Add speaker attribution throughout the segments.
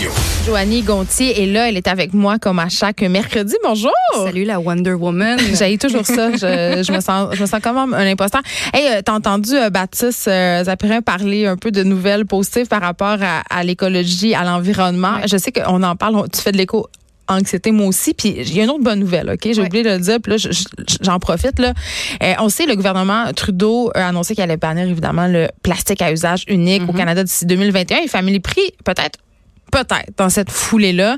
Speaker 1: Radio.
Speaker 2: Joanie Gontier est là, elle est avec moi comme à chaque mercredi. Bonjour.
Speaker 3: Salut la Wonder Woman.
Speaker 2: J'ai toujours ça. Je, je, me sens, je me sens quand même un imposteur. Hey, euh, t'as entendu euh, Baptiste euh, Zapirin parler un peu de nouvelles positives par rapport à, l'écologie, à l'environnement? Je sais qu'on en parle. Tu fais de l'éco anxiété moi aussi puis il y a une autre bonne nouvelle OK? J'ai
Speaker 3: Ouais.
Speaker 2: oublié de le dire puis là je- je- j'en profite là Euh, on sait le gouvernement Trudeau a annoncé qu'il allait bannir évidemment le plastique à usage unique au Canada d'ici 2021 et Family Prix peut-être peut-être dans cette foulée-là.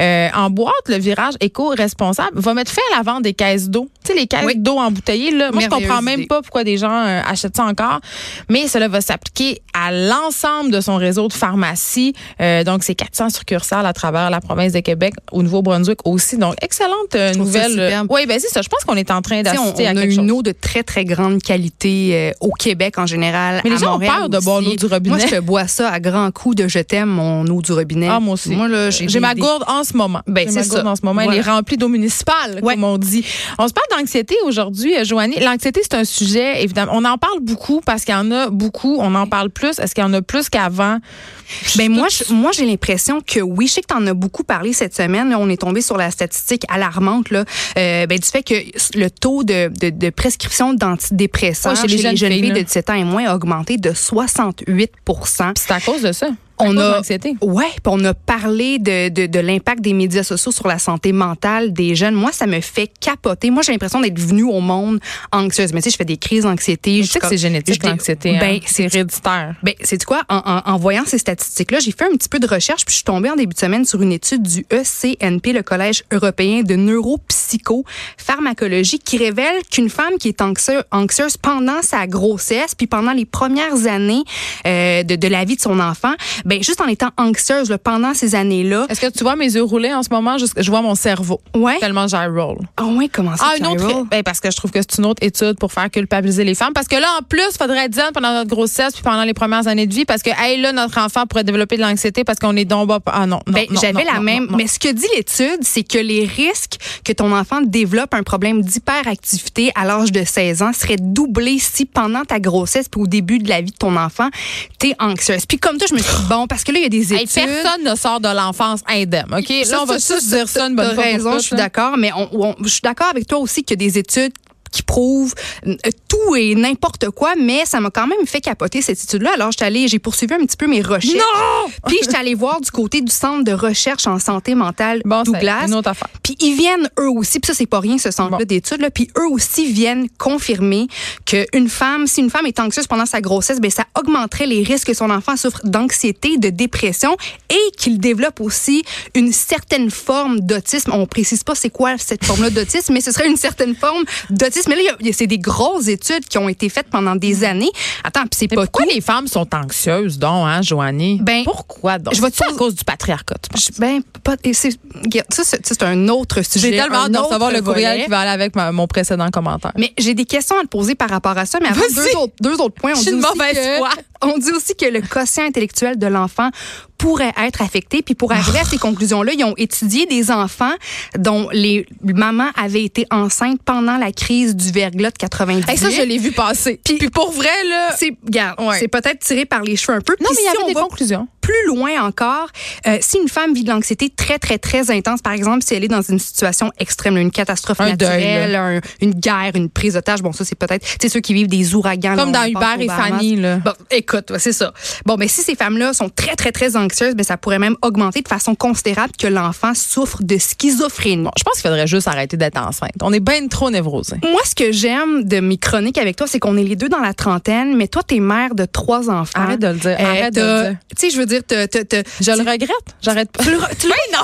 Speaker 2: Euh, en boîte, le virage éco-responsable va mettre fin à la vente des caisses d'eau. Tu sais, les caisses
Speaker 3: Oui.
Speaker 2: d'eau embouteillées, là. Moi, je comprends même
Speaker 3: idée.
Speaker 2: pas pourquoi des gens euh, achètent ça encore. Mais cela va s'appliquer à l'ensemble de son réseau de pharmacies. Euh, donc, c'est 400 succursales à travers la province de Québec, au Nouveau-Brunswick aussi. Donc, excellente euh, nouvelle.
Speaker 3: superbe.
Speaker 2: Oui, ben c'est ça. Je pense qu'on est en train d'assister à
Speaker 3: on a une
Speaker 2: chose.
Speaker 3: eau de très, très grande qualité euh, au Québec en général.
Speaker 2: Mais les gens ont peur de boire l'eau du robinet.
Speaker 3: Moi, je bois ça à grands coups de je t'aime, mon eau du robinet.
Speaker 2: Ah, moi aussi.
Speaker 3: Moi, là, j'ai
Speaker 2: ma gourde en ce moment.
Speaker 3: Ben, c'est ça.
Speaker 2: en ce moment. Elle est remplie d'eau municipale,
Speaker 3: Ouais.
Speaker 2: comme on dit. On se parle d'anxiété aujourd'hui, euh, Joanie. L'anxiété, c'est un sujet, évidemment. On en parle beaucoup parce qu'il y en a beaucoup. On en parle plus. Est-ce qu'il y en a plus qu'avant?
Speaker 3: Ben moi, je- moi j'ai l'impression que oui, je sais que tu en as beaucoup parlé cette semaine. Là, on est tombé sur la statistique alarmante là, euh, ben, du fait que le taux de, de, de prescription d'antidépresseurs
Speaker 2: Ouais,
Speaker 3: chez, les jeunes filles, de 17 ans et moins a augmenté de 68
Speaker 2: Puis c'est à cause de ça.
Speaker 3: On a, ouais, puis on a parlé de, de, de l'impact des médias sociaux sur la santé mentale des jeunes. Moi, ça me fait capoter. Moi, j'ai l'impression d'être venue au monde anxieuse. Mais tu sais, je fais des crises d'anxiété.
Speaker 2: Tu
Speaker 3: Je
Speaker 2: sais que c'est génétique, l'anxiété.
Speaker 3: Ben,
Speaker 2: hein? c'est héréditaire.
Speaker 3: ben, c'est quoi? En, en, en voyant ces statistiques-là, j'ai fait un petit peu de recherche, puis je suis tombée en début de semaine sur une étude du ECNP, le Collège européen de neuropsychopharmacologie, qui révèle qu'une femme qui est anxieuse, anxieuse pendant sa grossesse, puis pendant les premières années euh, de, de la vie de son enfant, ben juste en étant anxieuse là, pendant ces années-là,
Speaker 2: Est-ce que tu vois mes yeux rouler en ce moment? Je, je vois mon cerveau.
Speaker 3: ouais.
Speaker 2: Tellement j'y roll.
Speaker 3: Ah ouais, comment ça?
Speaker 2: Ah, une autre. Ben, parce que je trouve que c'est une autre étude pour faire culpabiliser les femmes. Parce que là, en plus, il faudrait zen pendant notre grossesse puis pendant les premières années de vie. Parce que, hey, là, notre enfant pourrait développer de l'anxiété parce qu'on est donc bas. Ah non, non.
Speaker 3: Ben,
Speaker 2: non,
Speaker 3: j'avais la
Speaker 2: non,
Speaker 3: même.
Speaker 2: non.
Speaker 3: Mais ce que dit l'étude, c'est que les risques que ton enfant développe un problème d'hyperactivité à l'âge de 16 ans seraient doublés si pendant ta grossesse puis au début de la vie de ton enfant, t'es anxieuse. Puis comme toi, je me suis dit, bon, parce que là, il y a des
Speaker 2: Hey,
Speaker 3: études.
Speaker 2: personne ne sort de l'enfance indemne, OK?
Speaker 3: Ça,
Speaker 2: là, on va juste dire ça une bonne pour
Speaker 3: raison, je suis d'accord, mais on, on- je suis d'accord avec toi aussi qu'il y a des études qui prouvent euh, tout et n'importe quoi, mais ça m'a quand même fait capoter cette étude-là. Alors, j'étais allée, j'ai poursuivi un petit peu mes recherches.
Speaker 2: Non!
Speaker 3: Puis, j'étais allée voir du côté du Centre de recherche en santé mentale
Speaker 2: Bon,
Speaker 3: Douglas.
Speaker 2: une autre affaire.
Speaker 3: Puis ils viennent eux aussi, puis ça c'est pas rien ce centre-là
Speaker 2: Bon.
Speaker 3: d'études puis eux aussi viennent confirmer que une femme, si une femme est anxieuse pendant sa grossesse, ben ça augmenterait les risques que son enfant souffre d'anxiété, de dépression et qu'il développe aussi une certaine forme d'autisme. On précise pas c'est quoi cette forme-là d'autisme, mais ce serait une certaine forme d'autisme. Mais là, c'est des grosses études qui ont été faites pendant des années. Attends, puis c'est pas
Speaker 2: pourquoi
Speaker 3: tout.
Speaker 2: les femmes sont anxieuses, donc, hein, Joanie?
Speaker 3: Ben,
Speaker 2: pourquoi donc?
Speaker 3: je vais
Speaker 2: à cause du patriarcat?
Speaker 3: Je- Ben, pas, ça, c'est, un autre sujet.
Speaker 2: J'ai tellement hâte de recevoir le courriel
Speaker 3: volet.
Speaker 2: qui va aller avec ma- mon précédent commentaire.
Speaker 3: Mais j'ai des questions à te poser par rapport à ça. Mais avant, deux autres, deux autres points. On
Speaker 2: Je
Speaker 3: dit
Speaker 2: une mauvaise foi.
Speaker 3: On dit aussi que le quotient intellectuel de l'enfant pourrait être affecté. Puis pour arriver à ces conclusions-là, ils ont étudié des enfants dont les mamans avaient été enceintes pendant la crise du verglas de 90.
Speaker 2: Hey, ça, je l'ai vu passer. Puis, pour vrai, là.
Speaker 3: c'est,
Speaker 2: Ouais.
Speaker 3: peut-être tiré par les cheveux un peu.
Speaker 2: Non,
Speaker 3: Puis
Speaker 2: mais il y avait des
Speaker 3: va
Speaker 2: conclusions.
Speaker 3: Plus loin encore, euh, si une femme vit de l'anxiété très, très, très intense, par exemple, si elle est dans une situation extrême, une catastrophe
Speaker 2: Un deuil,
Speaker 3: naturelle, un- une guerre, une prise d'otage, bon, ça, c'est peut-être, sais, ceux qui vivent des ouragans.
Speaker 2: Comme
Speaker 3: là,
Speaker 2: dans Hubert et. Fanny, là.
Speaker 3: Bon, écoute, ouais, c'est ça. Bon, mais si ces femmes-là sont très, très, très anxieuses, ben, ça pourrait même augmenter de façon considérable que l'enfant souffre de schizophrénie.
Speaker 2: Je pense qu'il faudrait juste arrêter d'être enceinte. On est bien trop névrosés.
Speaker 3: Moi, ce que j'aime de mes chroniques avec toi, c'est qu'on est les deux dans la trentaine, mais toi, t'es mère de trois enfants.
Speaker 2: Arrête de le dire.
Speaker 3: Euh,
Speaker 2: Arrête de
Speaker 3: t'as-
Speaker 2: le dire.
Speaker 3: Tu sais, je veux dire,
Speaker 2: Je le regrette. J'arrête pas. Oui, non.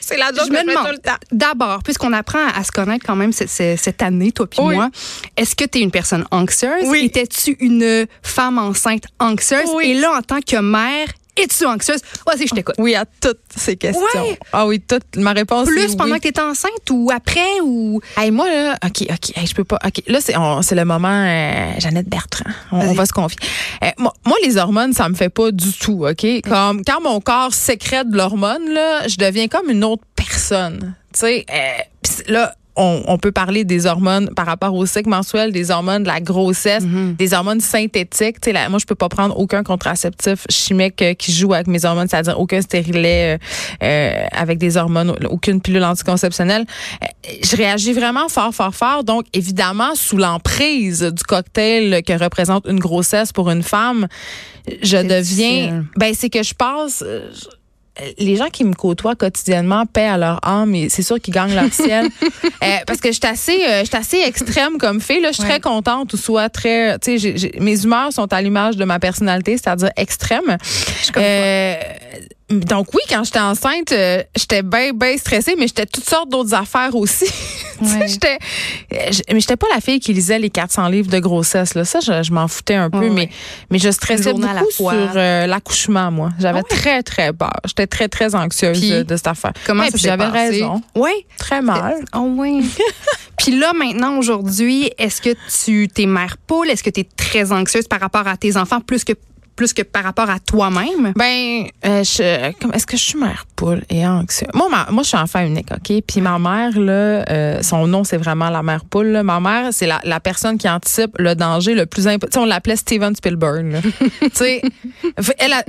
Speaker 2: C'est la joke
Speaker 3: je me demande,
Speaker 2: tout le temps.
Speaker 3: d'abord, puisqu'on apprend à se connaître quand même cette, cette- cette année, toi puis
Speaker 2: Oui.
Speaker 3: moi, est-ce que tu es une personne anxieuse?
Speaker 2: Oui.
Speaker 3: Étais-tu une femme enceinte anxieuse?
Speaker 2: Oui.
Speaker 3: Et là, en tant que mère, es-tu anxieuse? Vas-y, je t'écoute.
Speaker 2: Oui, à toutes ces questions.
Speaker 3: Ouais.
Speaker 2: Ah oui, toutes. Ma réponse est
Speaker 3: Plus
Speaker 2: oui.
Speaker 3: pendant que tu étais enceinte ou après ou...
Speaker 2: Hey, moi, là, OK, OK, hey, je peux pas. OK, là, c'est, on- c'est le moment euh, Jeannette Bertrand. On, va se confier. Euh, moi, moi, les hormones, ça me fait pas du tout, OK? Comme quand mon corps sécrète de l'hormone, là, je deviens comme une autre personne. Tu sais, euh, là, on, peut parler des hormones par rapport au cycle mensuel, des hormones de la grossesse, mm-hmm. des hormones synthétiques. Tu sais, moi, je peux pas prendre aucun contraceptif chimique euh, qui joue avec mes hormones, c'est-à-dire aucun stérilet euh, euh, avec des hormones, aucune pilule anticonceptionnelle. Je réagis vraiment fort, fort, fort. Donc, évidemment, sous l'emprise du cocktail que représente une grossesse pour une femme, je deviens... Ben, c'est que je passe les gens qui me côtoient quotidiennement paient à leur âme et c'est sûr qu'ils gagnent leur ciel. Euh, parce que je suis assez, euh, assez extrême comme fille. Là, je suis très contente ou soit très, tu sais, mes humeurs sont à l'image de ma personnalité, c'est-à-dire extrême. Euh, donc oui, quand j'étais enceinte, euh, j'étais bien, bien stressée, mais j'étais toutes sortes d'autres affaires aussi. j'étais, mais j'étais pas la fille qui lisait les 400 livres de grossesse. Là. Ça, je, m'en foutais un peu, mais, mais je stressais beaucoup sur euh, l'accouchement, moi. J'avais ah très, très peur. J'étais très, très anxieuse de, cette affaire.
Speaker 3: Comment ça J'avais raison.
Speaker 2: Oui. Très mal.
Speaker 3: Oh oui. puis là, maintenant, aujourd'hui, est-ce que tu t'es mère poule? Est-ce que tu es très anxieuse par rapport à tes enfants plus que plus que par rapport à toi-même?
Speaker 2: Ben, euh, est-ce que je suis mère poule et anxieuse? Moi, moi, je suis enfant unique, OK? Puis ma mère, là, euh, son nom, c'est vraiment la mère poule. Ma mère, c'est la, la, personne qui anticipe le danger le plus important. On l'appelait Steven Spielberg. tu sais, elle a,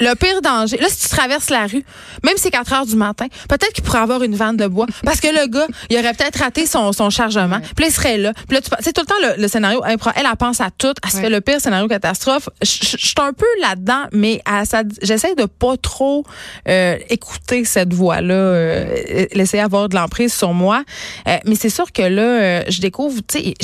Speaker 2: le pire danger, là, si tu traverses la rue, même si c'est 4 heures du matin, peut-être qu'il pourrait avoir une vanne de bois. Parce que le gars, il aurait peut-être raté son, son chargement. Puis là, il serait là. Puis là, c'est tout le temps le, scénario. Elle, elle, pense à tout. Elle se fait le pire scénario catastrophe. Je suis un peu là-dedans, mais j'essaie de pas trop euh, écouter cette voix-là, euh, laisser avoir de l'emprise sur moi. Euh, mais c'est sûr que là, euh, je découvre, tu sais,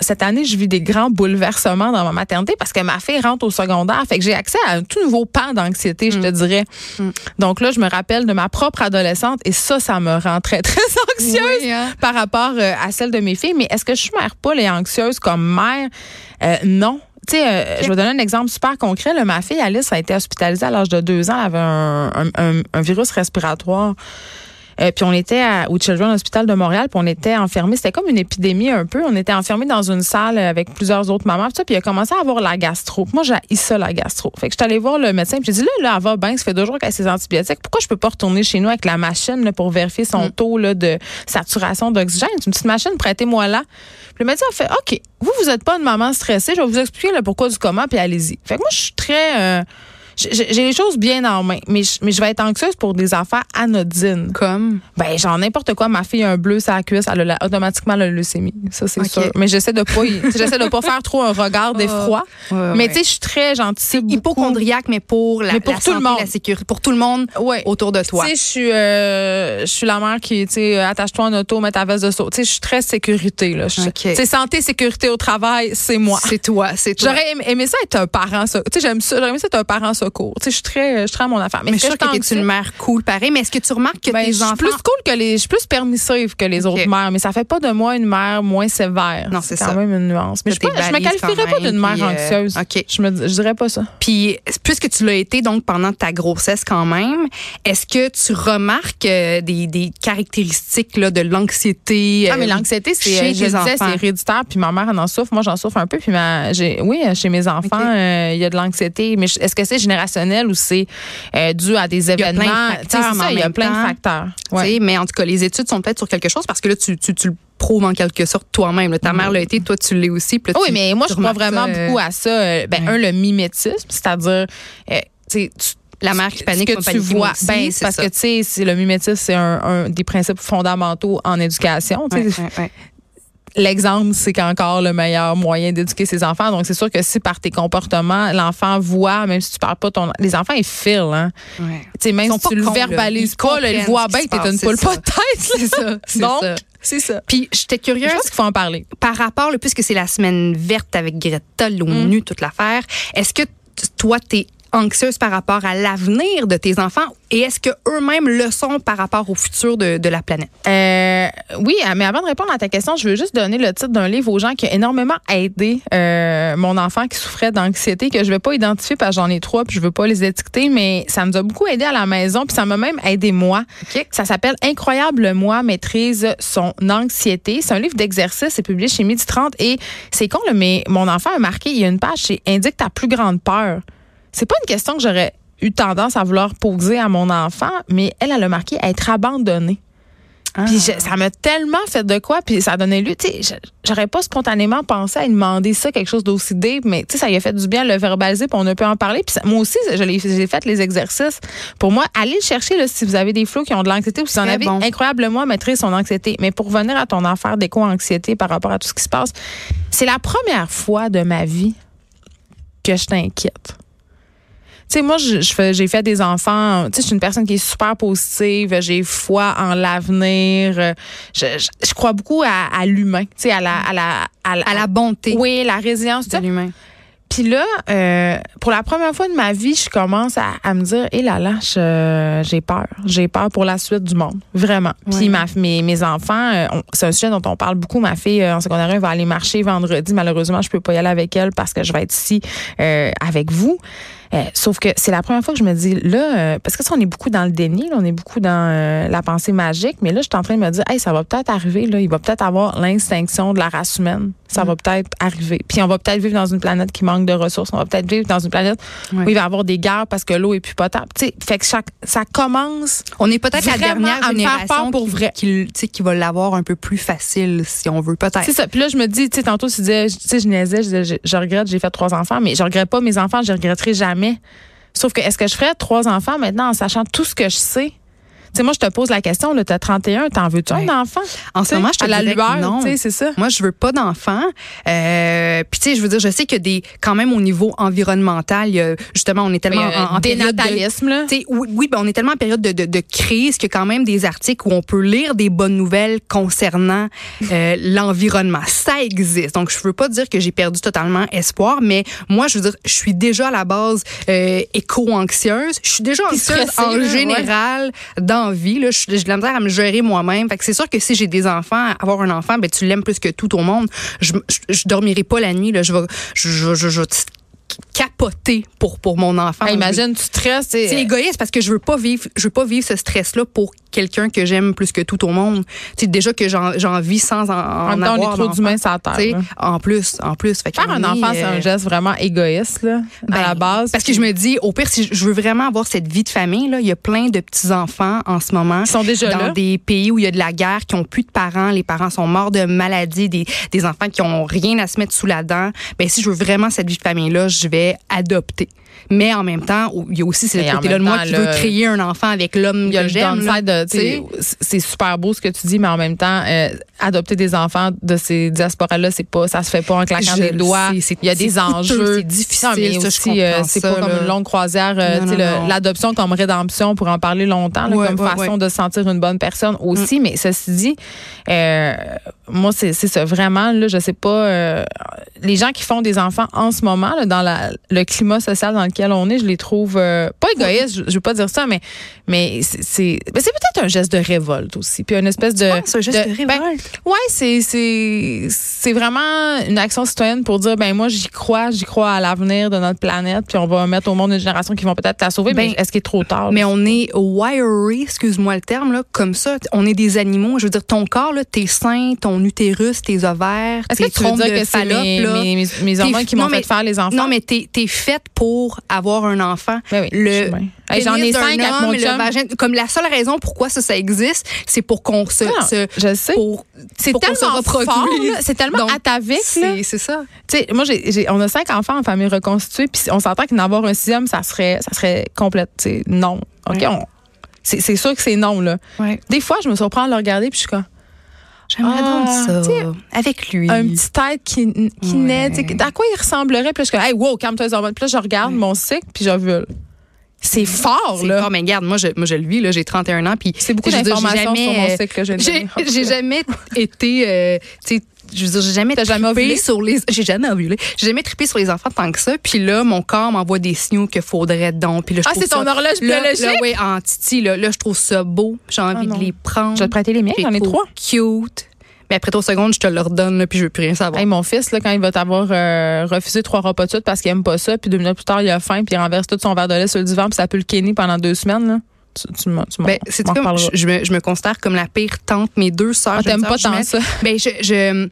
Speaker 2: cette année, je vis des grands bouleversements dans ma maternité parce que ma fille rentre au secondaire. Fait que j'ai accès à un tout nouveau pan dans anxiété, je te mm. dirais. Mm. Donc là, je me rappelle de ma propre adolescente et ça, ça me rend très, très anxieuse hein. par rapport euh, à celle de mes filles. Mais est-ce que je suis mère pas et anxieuse comme mère? Euh, non. Tu sais, euh, je vais donner un exemple super concret. ma fille Alice a été hospitalisée à l'âge de deux ans. Elle avait un, un virus respiratoire. Euh, puis on était à, au Children's Hospital de Montréal, puis on était enfermés. C'était comme une épidémie un peu. On était enfermés dans une salle avec plusieurs autres mamans. Puis, il a commencé à avoir la gastro. Moi, j'ai ça, la gastro. Fait que je suis allée voir le médecin. Puis j'ai dit, là, là, elle va bien. Ça fait deux jours qu'elle a ses antibiotiques. Pourquoi je peux pas retourner chez nous avec la machine là, pour vérifier son mm. taux là, de saturation d'oxygène? C'est une petite machine, prêtez-moi là. Puis le médecin a fait, OK, vous, vous êtes pas une maman stressée. Je vais vous expliquer le pourquoi du comment, puis allez-y. Fait que moi, je suis très... Euh, j'ai les choses bien en main, mais je, mais je vais être anxieuse pour des affaires anodines.
Speaker 3: Comme?
Speaker 2: Ben, genre n'importe quoi. Ma fille a un bleu sur la cuisse, elle a automatiquement la leucémie. Ça, c'est sûr. Mais j'essaie de pas, j'essaie de pas faire trop un regard ah. d'effroi. mais tu sais, je suis très gentille.
Speaker 3: Hypochondriaque, mais pour la, pour tout le monde. la sécurité, pour tout le monde autour de toi.
Speaker 2: Tu sais, je suis, euh, je suis la mère qui, tu sais, attache-toi en auto, mets ta veste de saut. Tu sais, je suis très sécurité, là. Tu sais, santé, sécurité au travail, c'est moi.
Speaker 3: C'est toi, c'est toi.
Speaker 2: J'aurais aimé, ça être un parent, Tu sais, j'aime ça, j'aurais aimé ça être un parent secours. Tu sais, je suis très, je suis très à mon affaire.
Speaker 3: Mais, je suis que tu es une mère cool, pareil. Mais est-ce que tu remarques que ben, tes enfants.
Speaker 2: Je suis plus cool que les, je suis plus permissive que les autres mères, mais ça fait pas de moi une mère moins sévère. Non, c'est quand même une nuance. Mais je, je me qualifierais pas d'une mère euh, anxieuse. OK. Je me, je dirais pas ça.
Speaker 3: Puis, puisque tu l'as été donc pendant ta grossesse quand même, est-ce que tu remarques euh, des, des caractéristiques là, de l'anxiété?
Speaker 2: Ah, mais euh, l'anxiété, c'est, chez je disais, c'est héréditaire, puis ma mère en souffre. Moi, j'en souffre un peu. Puis ma, j'ai, oui, chez mes enfants, il y a de l'anxiété. Mais est-ce que c'est générationnel ou c'est dû à des événements? Il y a plein de facteurs.
Speaker 3: Mais en tout cas, les études sont peut-être sur quelque chose parce que là, tu, tu, tu le prouves en quelque sorte toi-même. Ta mère l'a été, toi, tu l'es aussi.
Speaker 2: oui, mais moi, je crois vraiment beaucoup à ça. Euh, ben, un, le mimétisme, c'est-à-dire, euh, tu
Speaker 3: la mère qui panique,
Speaker 2: que tu vois, ben, parce que tu sais, le mimétisme, c'est un, des principes fondamentaux en éducation. L'exemple, c'est qu'encore le meilleur moyen d'éduquer ses enfants. Donc, c'est sûr que si par tes comportements, l'enfant voit, même si tu parles pas ton. Les enfants, ils filent, hein. Ouais. même si tu le verbalises pas, ils voient bien que t'es une poule pas de tête. C'est ça. Donc, c'est ça.
Speaker 3: Puis, j'étais curieuse. Je
Speaker 2: pense qu'il faut en parler.
Speaker 3: Par rapport, puisque c'est la semaine verte avec Greta, l'ONU, mm. toute l'affaire, est-ce que toi, t'es anxieuse par rapport à l'avenir de tes enfants et est-ce que eux-mêmes le sont par rapport au futur de, de la planète?
Speaker 2: Euh, oui, mais avant de répondre à ta question, je veux juste donner le titre d'un livre aux gens qui a énormément aidé euh, mon enfant qui souffrait d'anxiété, que je vais pas identifier parce que j'en ai trois puis je veux pas les étiqueter, mais ça nous a beaucoup aidé à la maison puis ça m'a même aidé moi. Ça s'appelle Incroyable moi maîtrise son anxiété. C'est un livre d'exercice, c'est publié chez Midi 30 et c'est con, mais mon enfant a marqué, il y a une page, c'est Indique ta plus grande peur. C'est pas une question que j'aurais eu tendance à vouloir poser à mon enfant, mais elle, elle a marqué être abandonnée. Puis je- ça m'a tellement fait de quoi, puis ça donnait lieu, tu sais, j'aurais pas spontanément pensé à lui demander ça, quelque chose d'aussi deep, mais tu sais, ça lui a fait du bien de le verbaliser, puis on a pu en parler. Puis ça- moi aussi, j'ai fait les exercices. Pour moi, allez le chercher là, si vous avez des flots qui ont de l'anxiété ou si vous en avez
Speaker 3: bon.
Speaker 2: incroyablement maîtrise son anxiété. Mais pour revenir à ton affaire d'éco-anxiété par rapport à tout ce qui se passe, c'est la première fois de ma vie que je t'inquiète. Tu sais, moi, je, je fais- j'ai fait des enfants. Tu sais, je suis une personne qui est super positive. J'ai foi en l'avenir. euh, Je, je, je crois beaucoup à, à l'humain. Tu sais, à la, à la, à la,
Speaker 3: À la bonté
Speaker 2: oui, la résilience. tu
Speaker 3: de l'humain.
Speaker 2: Puis là, euh, pour la première fois de ma vie, je commence à, à me dire, hé là là, je- j'ai peur. J'ai peur pour la suite du monde. Vraiment. Puis
Speaker 3: Ouais.
Speaker 2: mes, mes enfants, euh, on- c'est un sujet dont on parle beaucoup. Ma fille euh, en secondaire 1 va aller marcher vendredi. Malheureusement, je peux pas y aller avec elle parce que je vais être ici euh, avec vous. Euh, sauf que c'est la première fois que je me dis là, euh, parce que ça, on est beaucoup dans le déni, là, on est beaucoup dans euh, la pensée magique, mais là, je suis en train de me dire, hey, ça va peut-être arriver, là, il va peut-être avoir l'extinction de la race humaine. Ça va peut-être arriver. Puis on va peut-être vivre dans une planète qui manque de ressources. On va peut-être vivre dans une planète où il va y avoir des guerres parce que l'eau est plus potable. Tu sais, fait que chaque, ça commence.
Speaker 3: On est peut-être la dernière
Speaker 2: à faire
Speaker 3: génération
Speaker 2: peur pour
Speaker 3: qui,
Speaker 2: vrai.
Speaker 3: qui, tu sais, qui va l'avoir un peu plus facile, si on veut, peut-être.
Speaker 2: C'est ça. Puis là, je me dis, tu sais, tantôt, tu disais, tu sais, je niaisais, je, disais, je, je regrette, j'ai fait trois enfants, mais je regrette pas mes enfants, je regretterai jamais. Sauf que, est-ce que je ferais trois enfants maintenant en sachant tout ce que je sais? Tu sais, moi, je te pose la question, là, t'as 31, t'en veux-tu
Speaker 3: Ouais.
Speaker 2: un enfant?
Speaker 3: En ce moment, je te
Speaker 2: à la lueur,
Speaker 3: non.
Speaker 2: tu c'est ça.
Speaker 3: Moi, je veux pas d'enfants. Euh, puis tu sais, je veux dire, je sais que des, quand même au niveau environnemental, il y a, justement, on est tellement
Speaker 2: euh,
Speaker 3: en, en période de,
Speaker 2: dénatalisme, là.
Speaker 3: Tu oui, oui, ben on est tellement en période de, de, de crise qu'il y a quand même des articles où on peut lire des bonnes nouvelles concernant euh, l'environnement. Ça existe. Donc, je veux pas dire que j'ai perdu totalement espoir, mais moi, je veux dire, je suis déjà à la base euh, éco-anxieuse. Je suis déjà anxieuse
Speaker 2: stressée,
Speaker 3: en
Speaker 2: ouais.
Speaker 3: général dans la vie. Là, j'ai de la misère à me gérer moi-même. Fait que c'est sûr que si j'ai des enfants, avoir un enfant, ben tu l'aimes plus que tout au monde. Je, je, je dormirai pas la nuit. Là, je vais, je, je, je, capoter pour pour mon enfant.
Speaker 2: Hey, imagine, tu stresses.
Speaker 3: C'est égoïste parce que je veux pas vivre, je veux pas vivre ce stress-là pour quelqu'un que j'aime plus que tout au monde. C'est déjà que j'en vis sans en, en
Speaker 2: En même temps, on
Speaker 3: avoir
Speaker 2: est trop d'humains sur la terre.
Speaker 3: Sais,
Speaker 2: là.
Speaker 3: En plus, en plus. Fait
Speaker 2: Faire un enfant, c'est
Speaker 3: euh,
Speaker 2: un geste vraiment égoïste, là,
Speaker 3: ben,
Speaker 2: à la base.
Speaker 3: Parce que je me dis, au pire, si je veux vraiment avoir cette vie de famille, là, il y a plein de petits-enfants en ce moment.
Speaker 2: Ils sont déjà
Speaker 3: dans
Speaker 2: là.
Speaker 3: des pays où il y a de la guerre, qui ont plus de parents, les parents sont morts de maladie, des, des enfants qui ont rien à se mettre sous la dent. Ben, si je veux vraiment cette vie de famille-là, je vais adopter. Mais en même temps, il y a aussi ce côté-là de moi qui veut créer un enfant avec l'homme que
Speaker 2: le
Speaker 3: j'aime.
Speaker 2: c'est super beau ce que tu dis, mais en même temps, euh, adopter des enfants de ces diasporas-là, c'est pas, ça se fait pas en claquant
Speaker 3: Je
Speaker 2: des doigts.
Speaker 3: sais,
Speaker 2: Il y a des enjeux.
Speaker 3: c'est difficile,
Speaker 2: c'est pas comme une longue croisière. euh. L'adoption comme rédemption, pour en parler longtemps, là,
Speaker 3: Ouais,
Speaker 2: comme
Speaker 3: ouais,
Speaker 2: façon
Speaker 3: ouais.
Speaker 2: de se sentir une bonne personne aussi. Mais ceci dit, euh, moi, c'est c'est ça. Vraiment, là, je sais pas, euh, les gens qui font des enfants en ce moment, là, dans la, le climat social dans lequel on est, je les trouve euh, pas égoïstes, je, je veux pas dire ça, mais, mais c'est c'est ben, c'est peut-être un geste de révolte aussi. Puis une espèce de.
Speaker 3: un geste de
Speaker 2: ben,
Speaker 3: révolte?
Speaker 2: ouais, c'est c'est c'est vraiment une action citoyenne pour dire ben moi j'y crois, j'y crois à l'avenir de notre planète, puis on va mettre au monde une génération qui vont peut-être la sauver.
Speaker 3: Ben,
Speaker 2: mais est-ce qu'il est trop tard?
Speaker 3: Mais
Speaker 2: là?
Speaker 3: on est wiry, excuse-moi le terme, là, comme ça. On est des animaux. Je veux dire, ton corps, là, tes seins, ton utérus, tes ovaires, tes trompes de
Speaker 2: que c'est mes,
Speaker 3: là.
Speaker 2: mes, mes, hormones qui m'ont fait faire les enfants?
Speaker 3: Non, mais t'es es faite pour avoir un enfant.
Speaker 2: Ben oui,
Speaker 3: le.
Speaker 2: Hey, j'en ai cinq avec
Speaker 3: homme,
Speaker 2: mon chum.
Speaker 3: vagin- comme la seule raison pourquoi ça, ça existe, c'est pour qu'on se,
Speaker 2: Non,
Speaker 3: se-
Speaker 2: je sais.
Speaker 3: pour,
Speaker 2: C'est
Speaker 3: pour
Speaker 2: tellement fort, c'est tellement
Speaker 3: Donc,
Speaker 2: atavique.
Speaker 3: C'est c'est ça.
Speaker 2: Tu sais, moi, j'ai, j'ai- on a cinq enfants en famille reconstituée, puis on s'entend qu'en avoir un sixième, ça serait, ça serait complète. non. OK,
Speaker 3: Ouais.
Speaker 2: on- c'est, c'est sûr que c'est non, là.
Speaker 3: Ouais.
Speaker 2: Des fois, je me surprends à le regarder, puis je suis comme,
Speaker 3: J'aimerais
Speaker 2: Ah,
Speaker 3: donc ça. Avec lui.
Speaker 2: un petit tête qui, qui
Speaker 3: Ouais.
Speaker 2: naît. À quoi il ressemblerait? Puis là, je suis hey, wow, calme-toi les hormones. Puis là, je regarde mon cycle, puis j'ovule. C'est fort, là.
Speaker 3: fort, mais regarde, moi, je, moi, je le vis, là, j'ai 31 ans, puis
Speaker 2: C'est beaucoup d'informations sur mon cycle que
Speaker 3: J'ai j'ai jamais été, euh, je veux dire, j'ai jamais
Speaker 2: T'as jamais ovulé?
Speaker 3: sur les, j'ai jamais ovulé. J'ai jamais trippé sur les enfants tant que ça. Puis là, mon corps m'envoie des signaux qu'il faudrait donc. Puis là, je
Speaker 2: Ah, c'est ton horloge biologique?
Speaker 3: Là, oui, en titi, là, là, je trouve ça beau. J'ai envie
Speaker 2: Ah
Speaker 3: de les prendre.
Speaker 2: Je vais te prêter les miens, j'en ai trois.
Speaker 3: Cute. Mais après trois secondes, je te le redonne, là, puis je veux plus rien savoir.
Speaker 2: Hey, mon fils, là, quand il va t'avoir euh, refusé trois repas de suite parce qu'il aime pas ça, puis deux minutes plus tard, il a faim, puis il renverse tout son verre de lait sur le divan, puis ça peut le kenny pendant deux semaines, là. Tu, tu tu
Speaker 3: Ben, c'est comme je, je me, je me considère comme la pire tante. Mes deux sœurs.
Speaker 2: Ah, t'aimes pas tant ça.
Speaker 3: Ben, je, je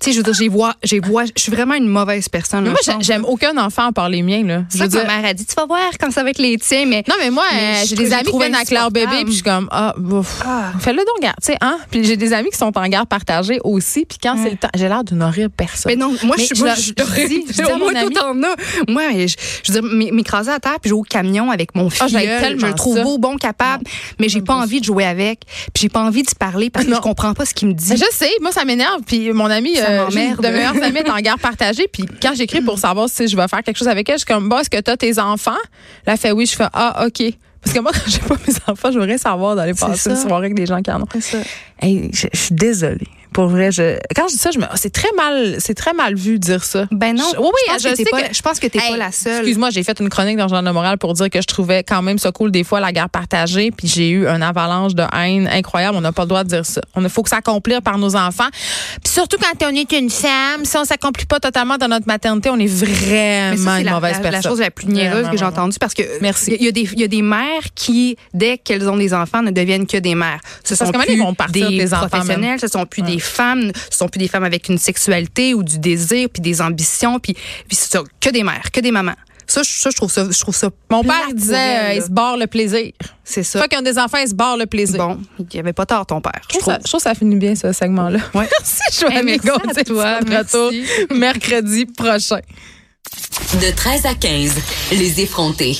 Speaker 3: tu sais, je veux dire, j'ai vois, j'ai vois, je suis vraiment une mauvaise personne.
Speaker 2: Mais moi, j'aime aucun enfant à part les miens. Là.
Speaker 3: C'est ça que ma mère a dit. Tu vas voir quand ça va être les tiens, mais.
Speaker 2: Non, mais moi, euh, j'ai des amis qui viennent avec leur bébé, puis je suis comme, ah, bouf.
Speaker 3: Ah.
Speaker 2: Fais-le donc, garde, tu sais, hein? Puis j'ai des amis qui sont en garde partagée aussi, puis quand c'est le temps, j'ai l'air d'une horrible personne.
Speaker 3: Mais non, moi,
Speaker 2: Mais
Speaker 3: je suis moi, je suis
Speaker 2: je dis- je dis à
Speaker 3: Moi,
Speaker 2: mon ami-
Speaker 3: tout en a. Moi, je, je veux dire, m'é- m'écraser à terre, puis jouer au camion avec mon
Speaker 2: Ah, j'aime tellement
Speaker 3: je le trouve beau, bon, capable, mais j'ai pas envie de jouer avec, puis j'ai pas envie de parler parce que je comprends pas ce qu'il me dit.
Speaker 2: Je sais, moi ça m'énerve. Puis mon ami,
Speaker 3: Ça
Speaker 2: euh, de meilleures amies est en garde partagée. Puis quand j'écris pour savoir si je vais faire quelque chose avec elle, je suis comme, bah, est-ce que tu as tes enfants? Là, elle fait oui. Je fais, ah, OK. Parce que moi, quand j'ai pas mes enfants, je voudrais savoir d'aller passer une soirée avec des gens qui en ont.
Speaker 3: C'est ça.
Speaker 2: Hey, je, je suis désolée. Pour vrai, je, quand je dis ça, je me, c'est très mal, c'est très mal vu de dire ça.
Speaker 3: Ben non.
Speaker 2: Je- oui, oui,
Speaker 3: je pense
Speaker 2: je sais
Speaker 3: pas,
Speaker 2: que-
Speaker 3: je pense que t'es
Speaker 2: Hey,
Speaker 3: pas la seule.
Speaker 2: Excuse-moi, j'ai fait une chronique dans le Journal de Montréal pour dire que je trouvais quand même ça cool des fois la guerre partagée, puis j'ai eu un avalanche de haine incroyable. On n'a pas le droit de dire ça. On il faut que ça accomplir par nos enfants. Puis surtout quand on est une femme, si on s'accomplit pas totalement dans notre maternité, on est vraiment
Speaker 3: ça,
Speaker 2: une
Speaker 3: la,
Speaker 2: mauvaise
Speaker 3: la-
Speaker 2: personne.
Speaker 3: la chose la plus niaireuse
Speaker 2: Vraiment,
Speaker 3: que j'ai entendue parce que
Speaker 2: Merci.
Speaker 3: il y, a des il y a des mères qui dès qu'elles ont des enfants ne deviennent que des mères. Ce
Speaker 2: Parce
Speaker 3: sont plus
Speaker 2: ils vont partir
Speaker 3: des
Speaker 2: des enfants
Speaker 3: professionnels, ce sont plus des femmes, ce sont plus des femmes avec une sexualité ou du désir puis des ambitions puis puis c'est ça, que des mères, que des mamans. Ça, je- ça je trouve ça je trouve ça
Speaker 2: Mon père il disait, euh, il se barre le plaisir.
Speaker 3: c'est
Speaker 2: Une
Speaker 3: ça.
Speaker 2: qu'ils ont des enfants, ils se barrent le plaisir.
Speaker 3: Bon, il y avait pas tort ton père.
Speaker 2: Je trouve, ça, je trouve que ça finit bien, ce segment-là.
Speaker 3: Ouais.
Speaker 2: Merci, Joannie
Speaker 3: Hey, merci à toi,
Speaker 2: De retour
Speaker 3: merci.
Speaker 2: mercredi prochain.
Speaker 1: De 13 à 15, les effrontés.